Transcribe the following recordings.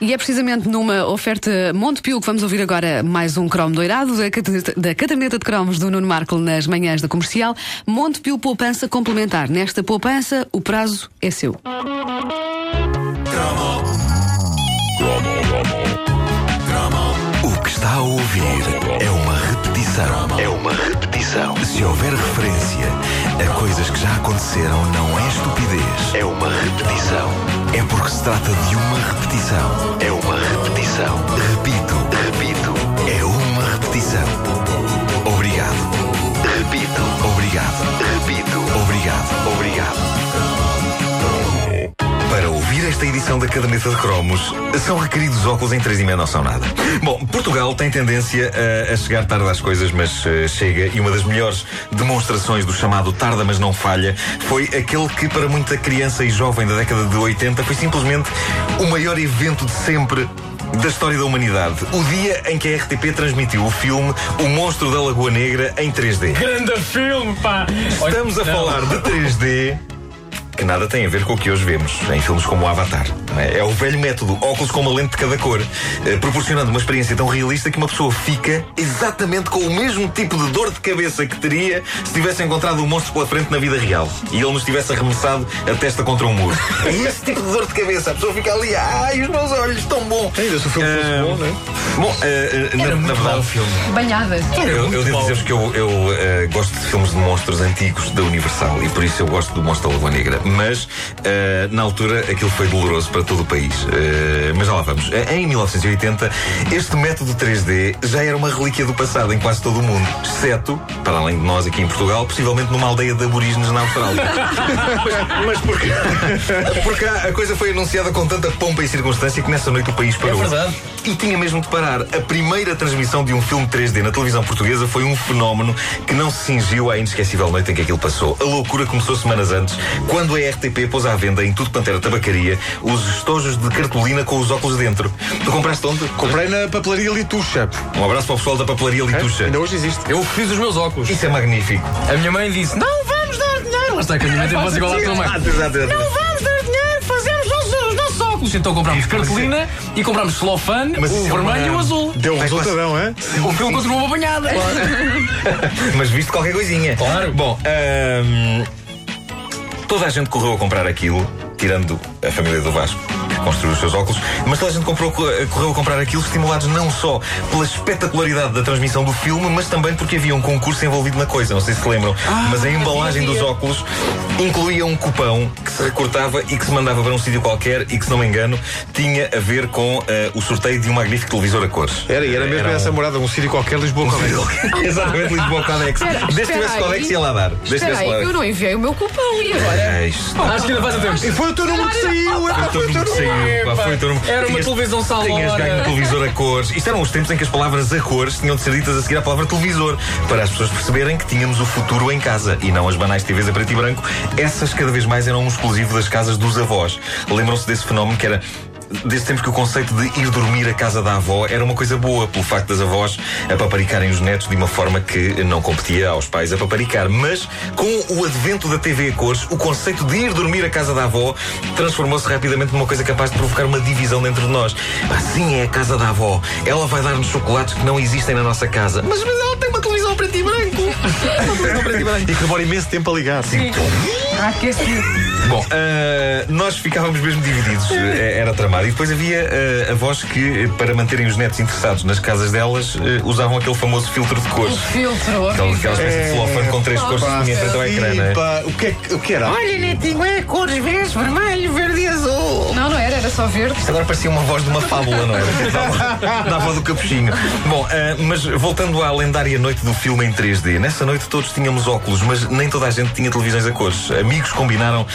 E é precisamente numa oferta Montepio que vamos ouvir agora mais um cromo doirado da caderneta, da caderneta de cromos do Nuno Marco nas manhãs da comercial. Montepio Poupança Complementar. Nesta poupança, o prazo é seu. O que está a ouvir é uma repetição. É uma repetição. Se houver referência aconteceram, não é estupidez. É uma repetição. É porque se trata de uma repetição. É uma repetição. Repito, repito. Caderneta de Cromos, são requeridos óculos em três dimensões, não são nada. Bom, Portugal tem tendência a, a chegar tarde às coisas, mas eh, chega, e uma das melhores demonstrações do chamado tarda, mas não falha, foi aquele que, para muita criança e jovem da década de 80, foi simplesmente o maior evento de sempre da história da humanidade. O dia em que a RTP transmitiu o filme O Monstro da Lagoa Negra em 3D. Grande filme, pá! Estamos a Não. falar de 3D que nada tem a ver com o que hoje vemos em filmes como o Avatar. É É o velho método, óculos com uma lente de cada cor, eh, proporcionando uma experiência tão realista que uma pessoa fica exatamente com o mesmo tipo de dor de cabeça que teria se tivesse encontrado um monstro pela frente na vida real e ele nos tivesse arremessado a testa contra um muro. É esse tipo de dor de cabeça. A pessoa fica ali, ai, os meus olhos, tão bom. Ainda se o filme fosse bom, não é? Bom, eh, na, Era na muito verdade, bom o filme. Banhada. eu, eu devo dizer-vos que eu, eu, eh, gosto de filmes de monstros antigos da Universal e por isso eu gosto do Monstro da Lagoa Negra. Mas eh, na altura aquilo foi doloroso para todo o país. Eh, mas já lá vamos. Eh, Em 1980, este método 3D já era uma relíquia do passado em quase todo o mundo, exceto, para além de nós aqui em Portugal, possivelmente numa aldeia de aborígenes na Austrália. mas, mas porquê? Porque a coisa foi anunciada com tanta pompa e circunstância que nessa noite o país parou. verdade. E tinha mesmo de parar. A primeira transmissão de um filme 3D na televisão portuguesa foi um fenómeno que não se cingiu à inesquecível noite em que aquilo passou. A loucura começou semanas antes, quando a RTP pôs à venda em tudo quanto era tabacaria os estojos de cartolina com os óculos dentro. Tu compraste onde? Comprei na papelaria Litucha. Um abraço para o pessoal da papelaria Litucha. Ainda hoje existe. Eu fiz os meus óculos. Isso é magnífico. A minha mãe disse: Não vamos dar dinheiro. Lá está que a minha mãe tem voz igual à tua mãe. Exato, exato, exato. Não vamos dar dinheiro, fazemos os, os nossos óculos. Então comprámos cartolina e comprámos celofane, Mas o isso é vermelho e uma- o azul. Deu um resultadão, é? O filme continuou banhada. Mas viste qualquer coisinha. Claro. Bom, ahm, toda a gente correu a comprar aquilo, tirando a família do Vasco, que construiu os seus óculos, mas toda a gente comprou, correu a comprar aquilo, estimulados não só pela espetacularidade da transmissão do filme, mas também porque havia um concurso envolvido na coisa. Não sei se se lembram, mas a embalagem dos óculos incluía um cupão que se recortava e que se mandava para um sítio qualquer e que, se não me engano, tinha a ver com ah, o sorteio de um magnífico televisor a cores. Era, e era mesmo um- essa morada, um sítio qualquer, Lisboa qualquer. Exatamente, Lisboa Codex. Desde que espera tivesse. Codex ia lá dar. Que Espera aí, Codex. eu não enviei o meu cupão e agora? É isto. Acho que ainda faz a tempo. E foi o teu número que saiu, é Foi o teu tudo que número. saiu, foi número. Era uma televisão salvadora. Tinhas ganho um televisor a cores. Isto eram os tempos em que as palavras a cores tinham de ser ditas a seguir à palavra televisor, para as pessoas perceberem que tínhamos o futuro em casa e não as banais TVs a preto e branco. Essas cada vez mais eram um exclusivo das casas dos avós. Lembram-se desse fenómeno que era. Desde tempos que o conceito de ir dormir à casa da avó era uma coisa boa, pelo facto das avós apaparicarem os netos de uma forma que não competia aos pais a paparicar. Mas, com o advento da TV a cores, o conceito de ir dormir à casa da avó transformou-se rapidamente numa coisa capaz de provocar uma divisão dentro de nós. Assim é a casa da avó. Ela vai dar-nos chocolates que não existem na nossa casa. Mas, mas ela tem uma branco. E branco. E que demora imenso tempo a ligar. Ah, que esse... Bom, ah, nós ficávamos mesmo divididos, eh, era tramado. E depois havia ah, avós que, para manterem os netos interessados nas casas delas, eh, usavam aquele famoso filtro de cores. filtro. Aquela, aquela espécie de celofane com três cores que em frente ao ecrã, não é? Sim, o que, é, o que era? Olha, netinho, é cores verdes, vermelho, verde e azul. Não, não era, era só verde. Isto agora parecia uma voz de uma fábula, não era? Da- Da avó do capuchinho. Bom, ah, mas voltando à lendária noite do filme em 3D, nessa noite todos tínhamos óculos, mas nem toda a gente tinha televisões a cores. Amigos combinaram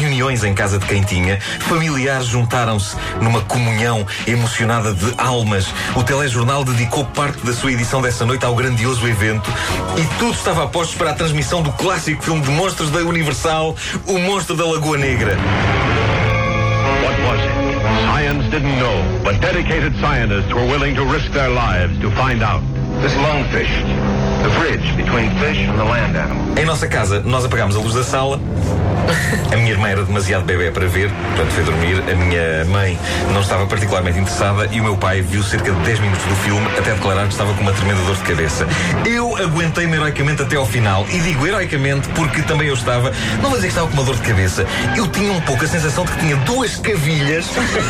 reuniões em casa de quem tinha, familiares juntaram-se numa comunhão emocionada de almas. O telejornal dedicou parte da sua edição dessa noite ao grandioso evento e tudo estava a postos para a transmissão do clássico filme de monstros da Universal, O Monstro da Lagoa Negra. What was it? Science didn't know, but dedicated scientists were willing to risk their lives to find out. This lungfish, Em nossa casa, nós apagámos a luz da sala. A minha irmã era demasiado bebê para ver, portanto foi dormir. A minha mãe não estava particularmente interessada e o meu pai viu cerca de 10 minutos do filme até declarar que estava com uma tremenda dor de cabeça. Eu aguentei-me heroicamente até ao final. E digo heroicamente porque também eu estava, não vou dizer que estava com uma dor de cabeça, eu tinha um pouco a sensação de que tinha duas cavilhas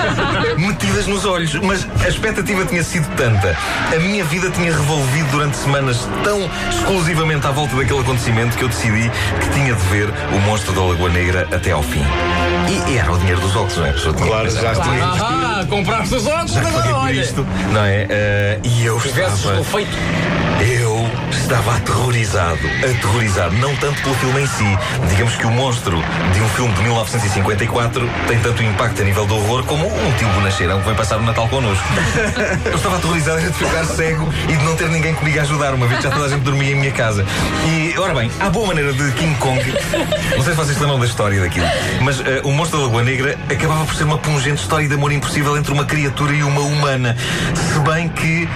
metidas nos olhos, mas a expectativa tinha sido tanta. A minha vida tinha revolvido durante semanas tão exclusivamente à volta daquele acontecimento que eu decidi que tinha de ver o monstro da Lagoa Negra até ao fim. E, e era o dinheiro dos óculos, não é? Pessoa tinha Claro, que já pensar, tinha. Ah, compraste os óculos, já agora olha. isto, não é? Eh, e eu Tivesses estava... feito. Eu estava aterrorizado, aterrorizado, não tanto pelo filme em si. Digamos que o monstro de um filme de 1954 tem tanto impacto a nível do horror como um tio bonacheirão que vem passar o Natal connosco. Eu estava aterrorizado de ficar cego e de não ter ninguém comigo a ajudar, uma vez já toda a gente dormia em minha casa. E, ora bem, há boa maneira de King Kong. Não sei se vocês lembram da história daquilo, mas eh, o monstro da Lagoa Negra acabava por ser uma pungente história de amor impossível entre uma criatura e uma humana. Se bem que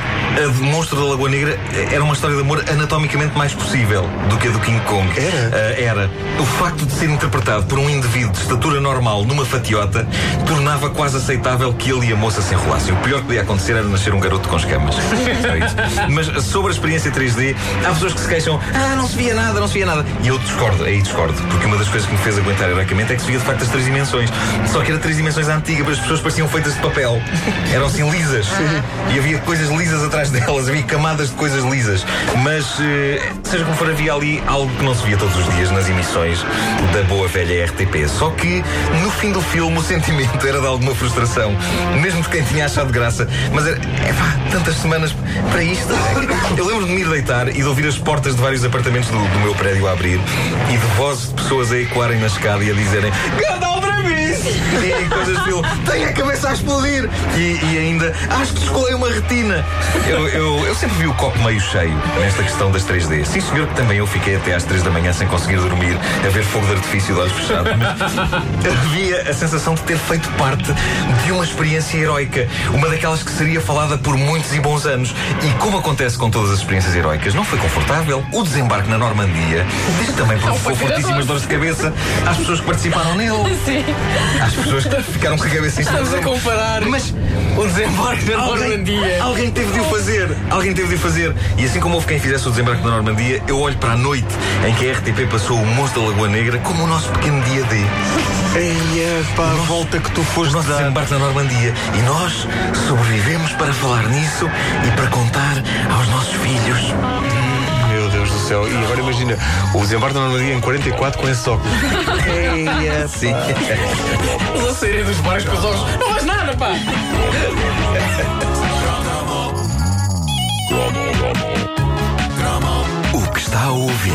a do monstro da Lagoa Negra eh, era uma história de amor anatomicamente mais possível do que a do King Kong. Era? Eh, era. O facto de ser interpretado por um indivíduo de estatura normal numa fatiota tornava quase aceitável que ele e a moça se enrolassem. O pior que podia acontecer era nascer um garoto com escamas. Mas sobre a experiência 3D, há pessoas que se queixam: ah, não se via nada, não se via nada. E eu discordo, aí discordo, porque uma das coisas que me fez aguentar heroicamente é que se via de facto as três dimensões. Só que era três dimensões antigas, mas as pessoas pareciam feitas de papel. Eram assim lisas. E havia coisas lisas atrás delas, havia camadas de coisas lisas. Mas, eh, seja como for, havia ali algo que não se via todos os dias nas emissões da boa velha RTP. Só que no fim do filme o sentimento era de alguma frustração, mesmo de quem tinha achado graça. Mas era, epá, tantas semanas para isto. Eu lembro de me ir deitar e de ouvir as portas de vários apartamentos do, do meu prédio a abrir e de vozes de pessoas a ecoarem na escada e a dizerem Travis! E, e coisas do tenho a cabeça a explodir! E, e ainda, acho que descolei uma retina. Eu, eu, eu sempre vi o copo meio cheio nesta questão das 3D. Sim, senhor, que também eu fiquei até às 3 da manhã sem conseguir dormir, a ver fogo de artifício de olhos fechados. Mas havia a sensação de ter feito parte de uma experiência heroica, uma daquelas que seria falada por muitos e bons anos. E como acontece com todas as experiências heroicas, não foi confortável. O desembarque na Normandia também provocou foi fortíssimas dores de cabeça às pessoas que participaram nele. Sim. Às pessoas ficaram com a cabeça em cima. Estamos a comparar Mas o desembarque da Normandia. alguém teve de o fazer. Alguém teve de o fazer. E assim como houve quem fizesse o desembarque da Normandia, eu olho para a noite em que a RTP passou o Monstro da Lagoa Negra como o nosso pequeno dia D. Eia, pá, a volta que tu foste nosso dar. desembarque na Normandia. E nós sobrevivemos para falar nisso e para contar aos nossos filhos. E agora imagina, o desembarque da Normandia em 44 com esses óculos. Eia, Sim. Eles a saírem dos bares com os olhos. Não faz nada, pá! O que está a ouvir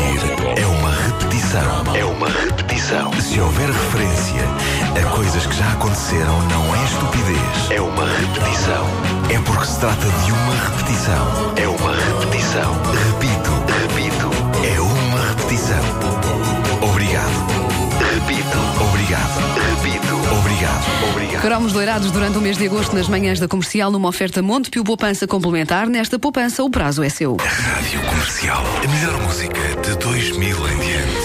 é uma repetição. É uma repetição. Se houver referência a coisas que já aconteceram, não é estupidez. É uma repetição. É porque se trata de uma repetição. É uma repetição. Repito, repito. Repetição. Obrigado. Repito. Obrigado. Repito. Obrigado. Obrigado. Cromos doirados durante o mês de agosto nas manhãs da comercial numa oferta Montepio Poupança complementar. Nesta poupança, o prazo é seu. Rádio Comercial. A melhor música de 2000 em diante.